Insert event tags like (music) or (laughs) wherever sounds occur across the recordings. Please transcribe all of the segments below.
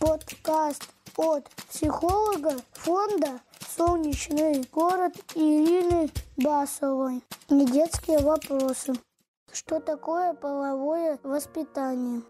Подкаст от психолога фонда «Солнечный город» Ирины Басовой. Недетские вопросы. Что такое половое воспитание?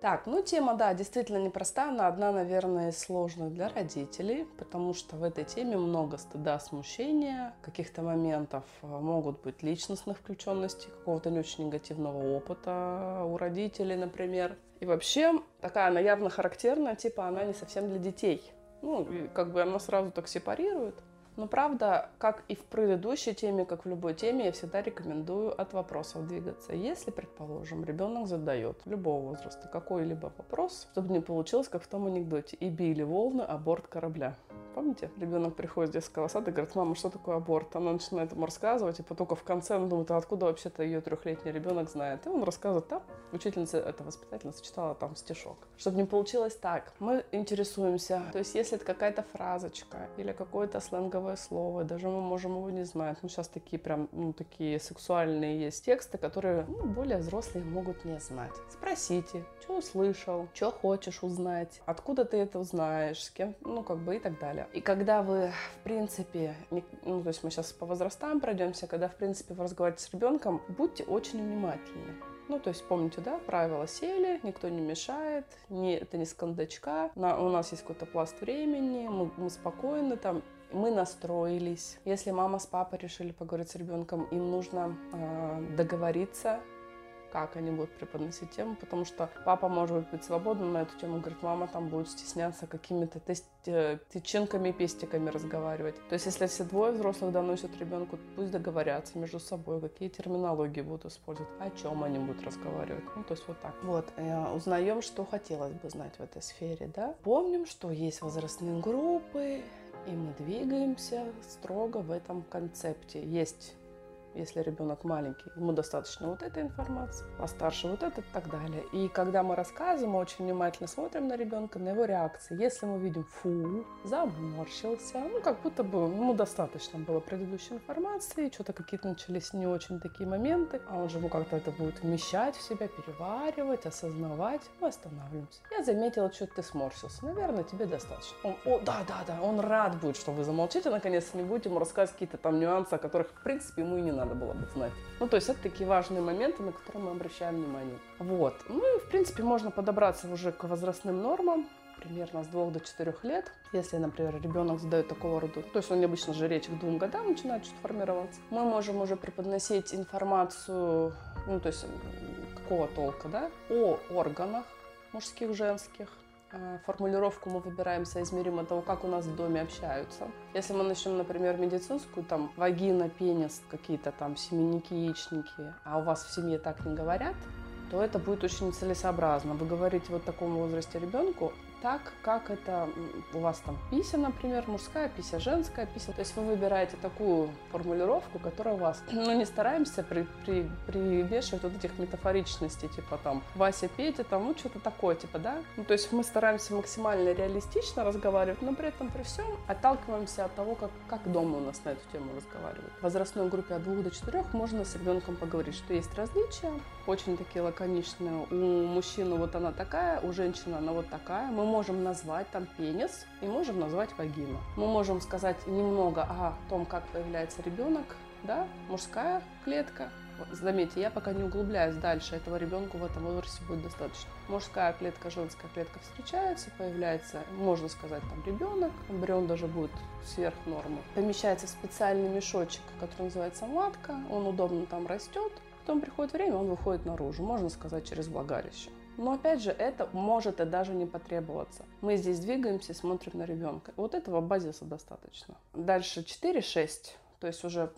Так, ну тема, да, действительно непростая, она одна, наверное, из сложных для родителей, потому что в этой теме много стыда, смущения, каких-то моментов э, могут быть личностных включенностей, какого-то не очень негативного опыта у родителей, например. И вообще, такая она явно характерная, типа она не совсем для детей. Ну, как бы она сразу так сепарирует. Но правда, как и в предыдущей теме, как в любой теме, я всегда рекомендую от вопросов двигаться. Если, предположим, ребенок задает любого возраста какой-либо вопрос, чтобы не получилось, как в том анекдоте, и били волны о борт корабля. Помните? Ребенок приходит с детского сада и говорит, мама, что такое аборт? Она начинает ему рассказывать, и только в конце он думает, а откуда вообще-то ее трехлетний ребенок знает? И он рассказывает, там учительница, эта воспитательница читала там стишок. Чтобы не получилось так, мы интересуемся. То есть, если это какая-то фразочка или какое-то сленговое слово, даже мы можем его не знать. Ну, сейчас такие прям, ну, такие сексуальные есть тексты, которые ну, более взрослые могут не знать. Спросите, что услышал, что хочешь узнать, откуда ты это узнаешь, с кем, ну, как бы и так далее. И когда вы, в принципе, ну, то есть мы сейчас по возрастам пройдемся, когда, в принципе, вы разговариваете с ребенком, будьте очень внимательны. Ну, то есть помните, да, правила сели, никто не мешает, не, это не с кондачка, на, у нас есть какой-то пласт времени, мы, мы спокойны там, мы настроились. Если мама с папой решили поговорить с ребенком, им нужно э, договориться как они будут преподносить тему, потому что папа может быть свободным на эту тему, говорит, мама там будет стесняться какими-то э, тычинками, пестиками разговаривать. То есть, если все двое взрослых доносят ребенку, пусть договорятся между собой, какие терминологии будут использовать, о чем они будут разговаривать. Ну, то есть вот так. Вот, э, узнаем, что хотелось бы знать в этой сфере, да. Помним, что есть возрастные группы, и мы двигаемся строго в этом концепте. Есть если ребенок маленький, ему достаточно вот этой информации, а старше вот это и так далее. И когда мы рассказываем, мы очень внимательно смотрим на ребенка, на его реакции. Если мы видим фу, заморщился, ну как будто бы ему достаточно было предыдущей информации, что-то какие-то начались не очень такие моменты, а он же ему как-то это будет вмещать в себя, переваривать, осознавать, мы останавливаемся. Я заметила, что ты сморщился, наверное, тебе достаточно. Он, о, да, да, да, он рад будет, что вы замолчите, наконец-то не будете ему рассказывать какие-то там нюансы, о которых, в принципе, ему и не надо надо было бы знать. Ну, то есть это такие важные моменты, на которые мы обращаем внимание. Вот. Ну и, в принципе, можно подобраться уже к возрастным нормам, примерно с 2 до 4 лет. Если, например, ребенок задает такого рода, то есть он обычно же речь к двум годам начинает что-то формироваться, мы можем уже преподносить информацию, ну, то есть какого толка, да, о органах мужских, женских, формулировку мы выбираем соизмеримо того, как у нас в доме общаются. Если мы начнем, например, медицинскую, там, вагина, пенис, какие-то там семенники, яичники, а у вас в семье так не говорят, то это будет очень нецелесообразно. Вы говорите вот такому возрасте ребенку, так, как это у вас там пися, например, мужская пися, женская пися. То есть вы выбираете такую формулировку, которая у вас, (clears throat) ну не стараемся при, при, привешивать вот этих метафоричностей, типа там Вася, Петя, там, ну что-то такое, типа, да. Ну то есть мы стараемся максимально реалистично разговаривать, но при этом при всем отталкиваемся от того, как, как дома у нас на эту тему разговаривают. В возрастной группе от двух до четырех можно с ребенком поговорить, что есть различия, очень такие лаконичные. У мужчины вот она такая, у женщины она вот такая. Мы можем назвать там пенис и можем назвать вагину. Мы можем сказать немного о том, как появляется ребенок, да, мужская клетка. Заметьте, я пока не углубляюсь дальше, этого ребенку в этом возрасте будет достаточно. Мужская клетка, женская клетка встречаются, появляется, можно сказать, там ребенок, эмбрион даже будет сверх нормы. Помещается в специальный мешочек, который называется матка, он удобно там растет, Потом приходит время, он выходит наружу, можно сказать, через влагалище. Но опять же, это может и даже не потребоваться. Мы здесь двигаемся, смотрим на ребенка. Вот этого базиса достаточно. Дальше 4-6, то есть уже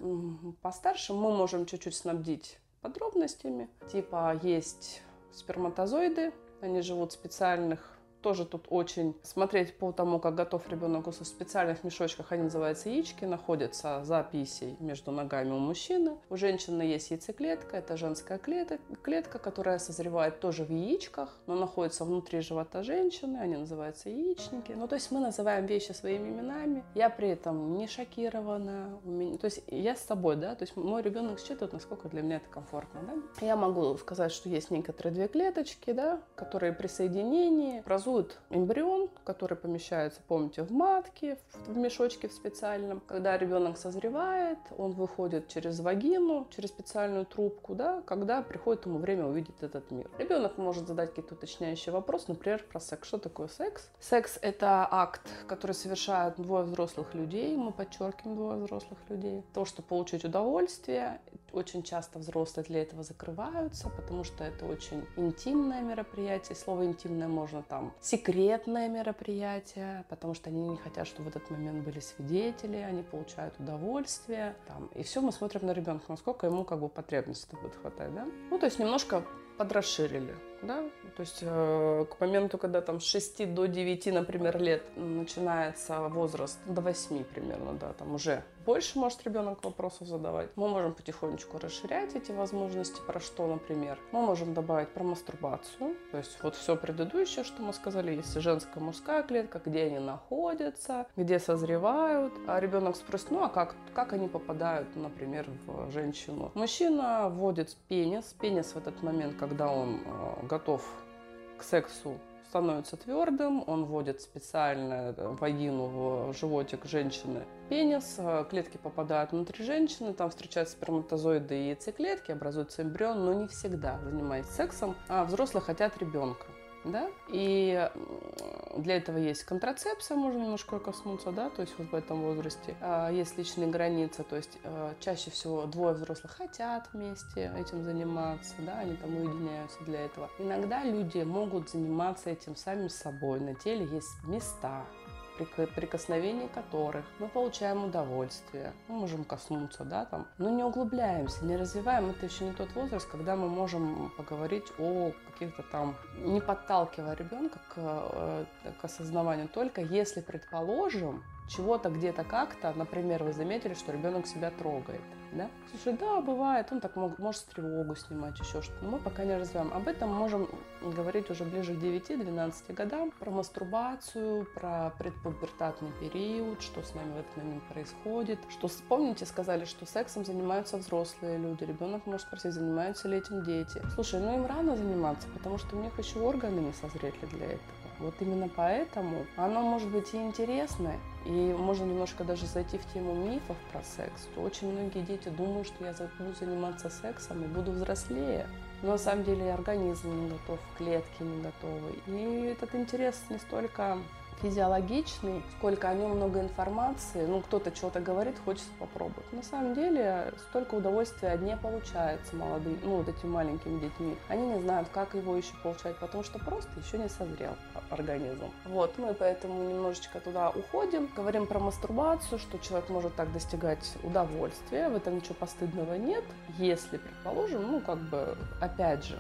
постарше, мы можем чуть-чуть снабдить подробностями. Типа есть сперматозоиды, они живут в специальных тоже тут очень смотреть по тому, как готов ребенок в специальных мешочках, они называются яички, находятся за писей между ногами у мужчины. У женщины есть яйцеклетка, это женская клетка, клетка, которая созревает тоже в яичках, но находится внутри живота женщины, они называются яичники. Ну, то есть мы называем вещи своими именами. Я при этом не шокирована, меня, то есть я с собой, да, то есть мой ребенок считывает, насколько для меня это комфортно, да. Я могу сказать, что есть некоторые две клеточки, да, которые при соединении образуют образует эмбрион, который помещается, помните, в матке, в мешочке в специальном. Когда ребенок созревает, он выходит через вагину, через специальную трубку, да, когда приходит ему время увидеть этот мир. Ребенок может задать какие-то уточняющие вопросы, например, про секс. Что такое секс? Секс – это акт, который совершают двое взрослых людей, мы подчеркиваем двое взрослых людей. То, что получить удовольствие, очень часто взрослые для этого закрываются, потому что это очень интимное мероприятие. Слово интимное можно там секретное мероприятие, потому что они не хотят, чтобы в этот момент были свидетели, они получают удовольствие. Там. И все мы смотрим на ребенка, насколько ему как бы потребности будет хватать. Да? Ну, то есть немножко подрасширили, да, то есть э, к моменту, когда там с 6 до 9, например, лет начинается возраст, до 8 примерно, да, там уже больше может ребенок вопросов задавать. Мы можем потихонечку расширять эти возможности. Про что, например? Мы можем добавить про мастурбацию. То есть вот все предыдущее, что мы сказали, если женская, мужская клетка, где они находятся, где созревают. А ребенок спросит, ну а как, как они попадают, например, в женщину? Мужчина вводит пенис. Пенис в этот момент, когда он э, готов к сексу, становится твердым, он вводит специально э, вагину в животик женщины пенис, э, клетки попадают внутрь женщины, там встречаются сперматозоиды и яйцеклетки, образуется эмбрион, но не всегда занимаясь сексом, а взрослые хотят ребенка да, и для этого есть контрацепция, можно немножко коснуться, да, то есть вот в этом возрасте. А, есть личные границы, то есть э, чаще всего двое взрослых хотят вместе этим заниматься, да, они там уединяются для этого. Иногда люди могут заниматься этим сами собой, на теле есть места, прикосновений которых мы получаем удовольствие. Мы можем коснуться, да, там, но не углубляемся, не развиваем. Это еще не тот возраст, когда мы можем поговорить о каких-то там, не подталкивая ребенка к, э, к осознаванию, только если, предположим, чего-то где-то как-то, например, вы заметили, что ребенок себя трогает да? Слушай, да, бывает, он так мог, может тревогу снимать, еще что-то. Но мы пока не развиваем. Об этом можем говорить уже ближе к 9-12 годам. Про мастурбацию, про предпубертатный период, что с нами в этот момент происходит. Что, помните, сказали, что сексом занимаются взрослые люди. Ребенок может спросить, занимаются ли этим дети. Слушай, ну им рано заниматься, потому что у них еще органы не созрели для этого. Вот именно поэтому оно может быть и интересное, и можно немножко даже зайти в тему мифов про секс. Очень многие дети думают, что я буду заниматься сексом и буду взрослее. Но на самом деле и организм не готов, клетки не готовы. И этот интерес не столько физиологичный, сколько о нем много информации. Ну, кто-то что-то говорит, хочется попробовать. На самом деле, столько удовольствия не получается молодым, ну, вот этим маленькими детьми. Они не знают, как его еще получать, потому что просто еще не созрел организм. Вот, мы поэтому немножечко туда уходим. Говорим про мастурбацию, что человек может так достигать удовольствия, в этом ничего постыдного нет, если, предположим, ну, как бы, опять же,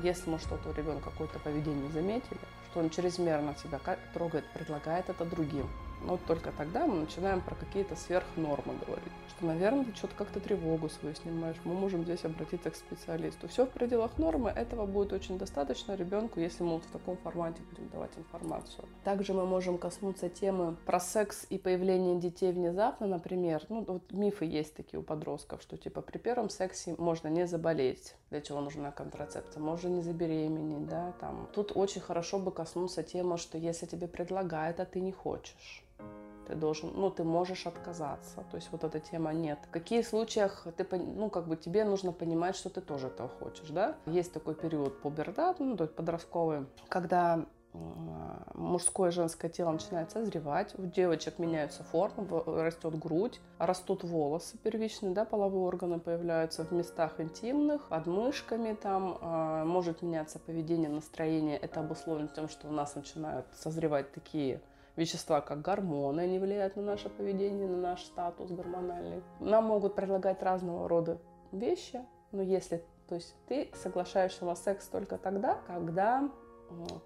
если мы что-то у ребенка какое-то поведение заметили, что он чрезмерно себя трогает, предлагает это другим. Но только тогда мы начинаем про какие-то сверхнормы говорить. Что, наверное, ты что-то как-то тревогу свою снимаешь. Мы можем здесь обратиться к специалисту. Все в пределах нормы. Этого будет очень достаточно ребенку, если мы вот в таком формате будем давать информацию. Также мы можем коснуться темы про секс и появление детей внезапно. Например, ну вот мифы есть такие у подростков, что типа при первом сексе можно не заболеть. Для чего нужна контрацепция? Можно не забеременеть, да, там. Тут очень хорошо бы коснуться темы, что если тебе предлагают, а ты не хочешь ты должен, ну, ты можешь отказаться. То есть вот эта тема нет. В каких случаях ты, ну, как бы тебе нужно понимать, что ты тоже этого хочешь, да? Есть такой период пубертат, ну, то есть подростковый, когда мужское и женское тело начинает созревать, у девочек меняются формы, растет грудь, растут волосы первичные, да, половые органы появляются в местах интимных, под мышками там, а, может меняться поведение, настроение, это обусловлено тем, что у нас начинают созревать такие вещества, как гормоны, они влияют на наше поведение, на наш статус гормональный. Нам могут предлагать разного рода вещи, но если, то есть ты соглашаешься на секс только тогда, когда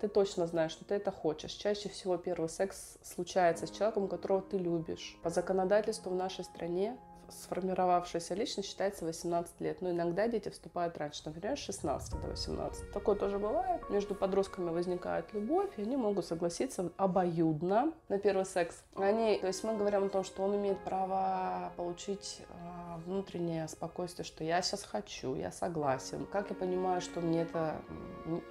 ты точно знаешь, что ты это хочешь. Чаще всего первый секс случается с человеком, которого ты любишь. По законодательству в нашей стране сформировавшаяся личность считается 18 лет. Но иногда дети вступают раньше, например, с 16 до 18. Такое тоже бывает. Между подростками возникает любовь, и они могут согласиться обоюдно на первый секс. Они, то есть мы говорим о том, что он имеет право получить э, внутреннее спокойствие, что я сейчас хочу, я согласен. Как я понимаю, что мне это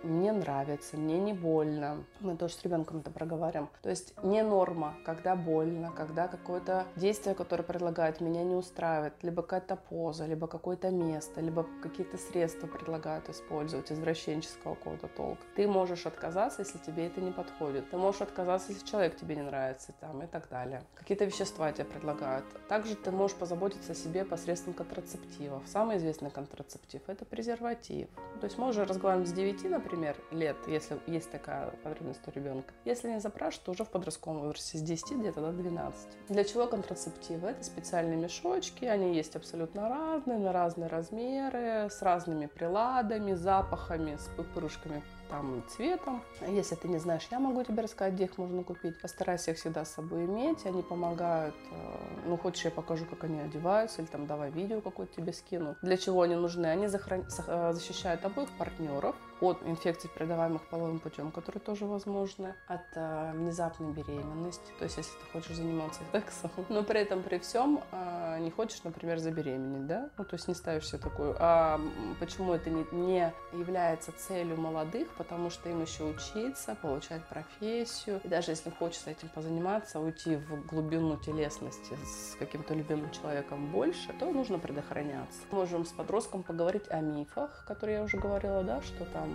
мне нравится, мне не больно. Мы тоже с ребенком это проговариваем. То есть не норма, когда больно, когда какое-то действие, которое предлагают, меня не устраивает, либо какая-то поза, либо какое-то место, либо какие-то средства предлагают использовать извращенческого какого-то толка. Ты можешь отказаться, если тебе это не подходит. Ты можешь отказаться, если человек тебе не нравится, там, и так далее. Какие-то вещества тебе предлагают. Также ты можешь позаботиться о себе посредством контрацептивов. Самый известный контрацептив – это презерватив. То есть мы уже разговариваем с 9, например, лет, если есть такая потребность у ребенка. Если не запрашивать, то уже в подростковом возрасте с 10 где-то до 12. Для чего контрацептивы? Это специальные мешочки, они есть абсолютно разные, на разные размеры, с разными приладами, запахами, с пупырышками там цветом. Если ты не знаешь, я могу тебе рассказать, где их можно купить. Постарайся их всегда с собой иметь, они помогают. Э, ну, хочешь, я покажу, как они одеваются, или там давай видео какое-то тебе скину. Для чего они нужны? Они захран... Э, защищают обоих партнеров от инфекций, передаваемых половым путем, которые тоже возможны, от э, внезапной беременности, то есть если ты хочешь заниматься (laughs) сексом, но при этом при всем э, не хочешь, например, забеременеть, да, ну то есть не ставишь себе такую, а почему это не, не является целью молодых, потому что им еще учиться, получать профессию, и даже если хочется этим позаниматься, уйти в глубину телесности с каким-то любимым человеком больше, то нужно предохраняться. Можем с подростком поговорить о мифах, которые я уже говорила, да, что там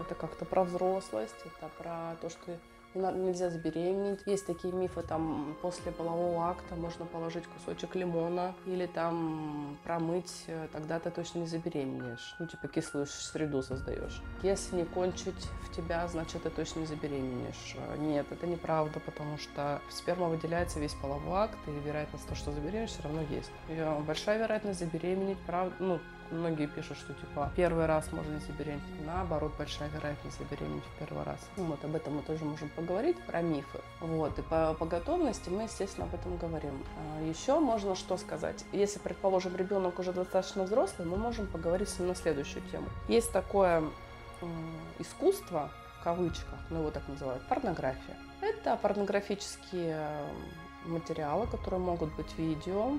это как-то про взрослость, это про то, что нельзя забеременеть. Есть такие мифы, там, после полового акта можно положить кусочек лимона или там промыть, э, тогда ты точно не забеременеешь. Ну, типа кислую среду создаешь. Если не кончить в тебя, значит, ты точно не забеременеешь. Нет, это неправда, потому что сперма выделяется весь половой акт, и вероятность того, что забеременеешь, все равно есть. И большая вероятность забеременеть, правда, ну, Многие пишут, что типа первый раз можно не забеременеть. Наоборот, большая вероятность забеременеть в первый раз. Ну, вот об этом мы тоже можем поговорить, про мифы. Вот, и по, по готовности мы, естественно, об этом говорим. А еще можно что сказать. Если, предположим, ребенок уже достаточно взрослый, мы можем поговорить с ним на следующую тему. Есть такое искусство, в кавычках, ну его так называют, порнография. Это порнографические материалы, которые могут быть видео,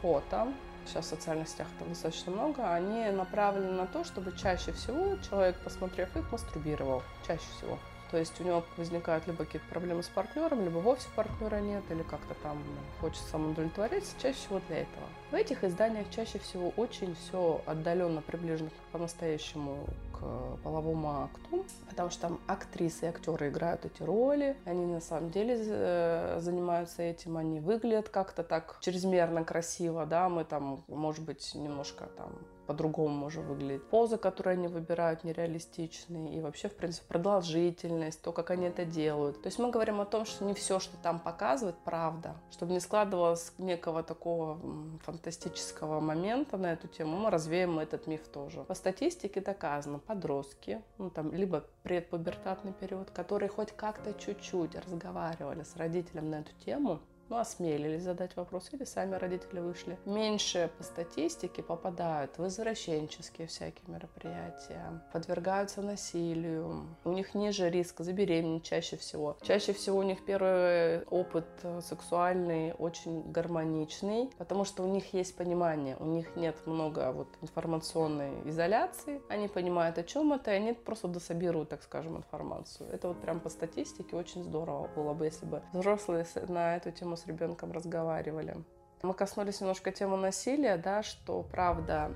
фото, сейчас в социальных сетях это достаточно много, они направлены на то, чтобы чаще всего человек, посмотрев их, мастурбировал. Чаще всего. То есть у него возникают либо какие-то проблемы с партнером, либо вовсе партнера нет, или как-то там хочется самоудовлетвориться, чаще всего для этого. В этих изданиях чаще всего очень все отдаленно приближено по-настоящему к половому акту, потому что там актрисы и актеры играют эти роли, они на самом деле э, занимаются этим, они выглядят как-то так чрезмерно красиво, да, мы там, может быть, немножко там по-другому может выглядеть. Позы, которые они выбирают, нереалистичные. И вообще, в принципе, продолжительность, то, как они это делают. То есть мы говорим о том, что не все, что там показывают, правда. Чтобы не складывалось некого такого фантастического момента на эту тему, мы развеем этот миф тоже. По статистике доказано, подростки, ну там, либо предпубертатный период, которые хоть как-то чуть-чуть разговаривали с родителем на эту тему, ну, осмелились задать вопрос, или сами родители вышли. Меньше по статистике попадают в извращенческие всякие мероприятия, подвергаются насилию. У них ниже риск забеременеть чаще всего. Чаще всего у них первый опыт сексуальный очень гармоничный, потому что у них есть понимание, у них нет много вот информационной изоляции, они понимают, о чем это, и они просто дособируют, так скажем, информацию. Это вот прям по статистике очень здорово было бы, если бы взрослые на эту тему с ребенком разговаривали. Мы коснулись немножко темы насилия, да, что правда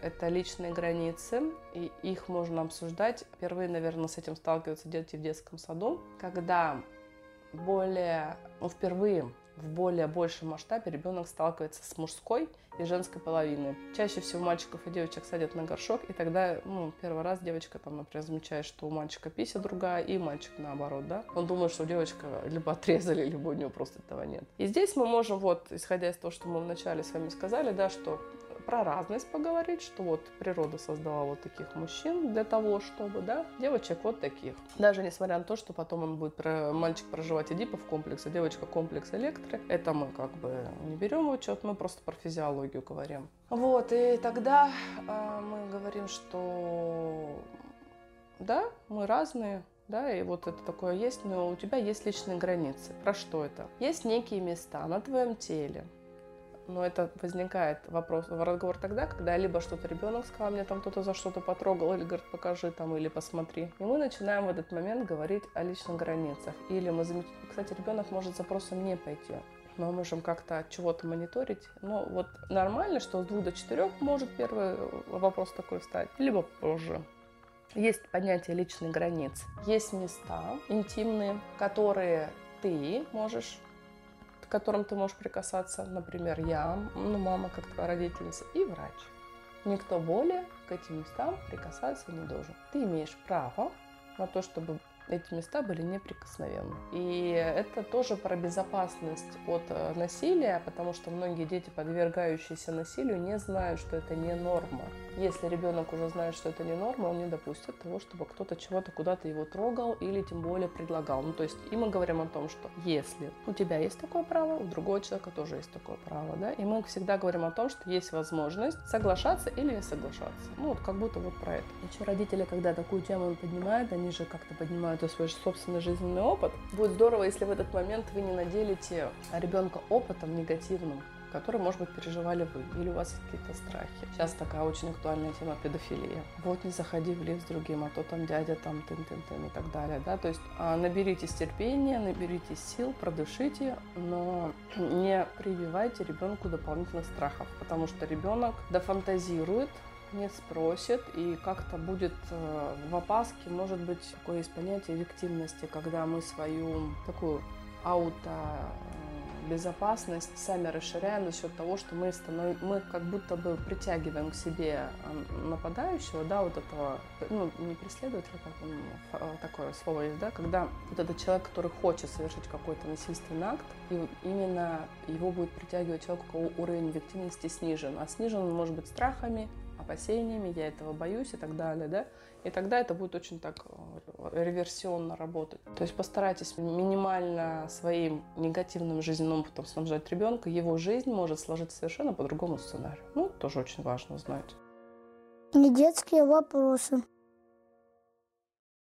это личные границы, и их можно обсуждать. Впервые, наверное, с этим сталкиваются дети в детском саду, когда более, ну, впервые в более большем масштабе ребенок сталкивается с мужской и женской половиной. Чаще всего мальчиков и девочек садят на горшок, и тогда, ну, первый раз девочка там, например, замечает, что у мальчика пися другая, и мальчик наоборот, да. Он думает, что девочка либо отрезали, либо у него просто этого нет. И здесь мы можем, вот, исходя из того, что мы вначале с вами сказали, да, что про разность поговорить, что вот природа создала вот таких мужчин для того, чтобы, да, девочек вот таких. Даже несмотря на то, что потом он будет, про, мальчик проживать Эдипов комплекс, а девочка комплекс электры, это мы как бы не берем в учет, мы просто про физиологию говорим. Вот, и тогда э, мы говорим, что да, мы разные, да, и вот это такое есть, но у тебя есть личные границы. Про что это? Есть некие места на твоем теле, но это возникает вопрос, разговор тогда, когда либо что-то ребенок сказал, мне там кто-то за что-то потрогал, или говорит, покажи там, или посмотри. И мы начинаем в этот момент говорить о личных границах. Или мы замечаем, кстати, ребенок может запросом не пойти. Мы можем как-то от чего-то мониторить. Но вот нормально, что с двух до четырех может первый вопрос такой встать, либо позже. Есть понятие личных границ. Есть места интимные, которые ты можешь которым ты можешь прикасаться, например, я, ну, мама как твоя родительница и врач. Никто более к этим местам прикасаться не должен. Ты имеешь право на то, чтобы эти места были неприкосновенны. И это тоже про безопасность от э, насилия, потому что многие дети, подвергающиеся насилию, не знают, что это не норма. Если ребенок уже знает, что это не норма, он не допустит того, чтобы кто-то чего-то куда-то его трогал или тем более предлагал. Ну, то есть и мы говорим о том, что если у тебя есть такое право, у другого человека тоже есть такое право, да, и мы всегда говорим о том, что есть возможность соглашаться или не соглашаться. Ну, вот как будто вот про это. Еще родители, когда такую тему поднимают, они же как-то поднимают и свой собственный жизненный опыт. Будет здорово, если в этот момент вы не наделите ребенка опытом негативным, который, может быть, переживали вы, или у вас есть какие-то страхи. Сейчас такая очень актуальная тема педофилия. Вот не заходи в лифт с другим, а то там дядя там тын-тын-тын и так далее, да, то есть а, наберитесь терпения, наберитесь сил, продышите, но (clears throat) не прививайте ребенку дополнительных страхов, потому что ребенок дофантазирует, не спросит и как-то будет э, в опаске, может быть, такое есть понятие виктивности, когда мы свою такую ауто безопасность сами расширяем за счет того, что мы, станов... мы как будто бы притягиваем к себе нападающего, да, вот этого, ну, не преследователя, как он, а, такое слово есть, да, когда вот этот человек, который хочет совершить какой-то насильственный акт, и именно его будет притягивать человек, у кого уровень виктивности снижен, а снижен он может быть страхами, опасениями, я этого боюсь и так далее, да, и тогда это будет очень так э, реверсионно работать. То есть постарайтесь минимально своим негативным жизненным опытом снабжать ребенка, его жизнь может сложиться совершенно по другому сценарию. Ну, тоже очень важно знать. Не детские вопросы.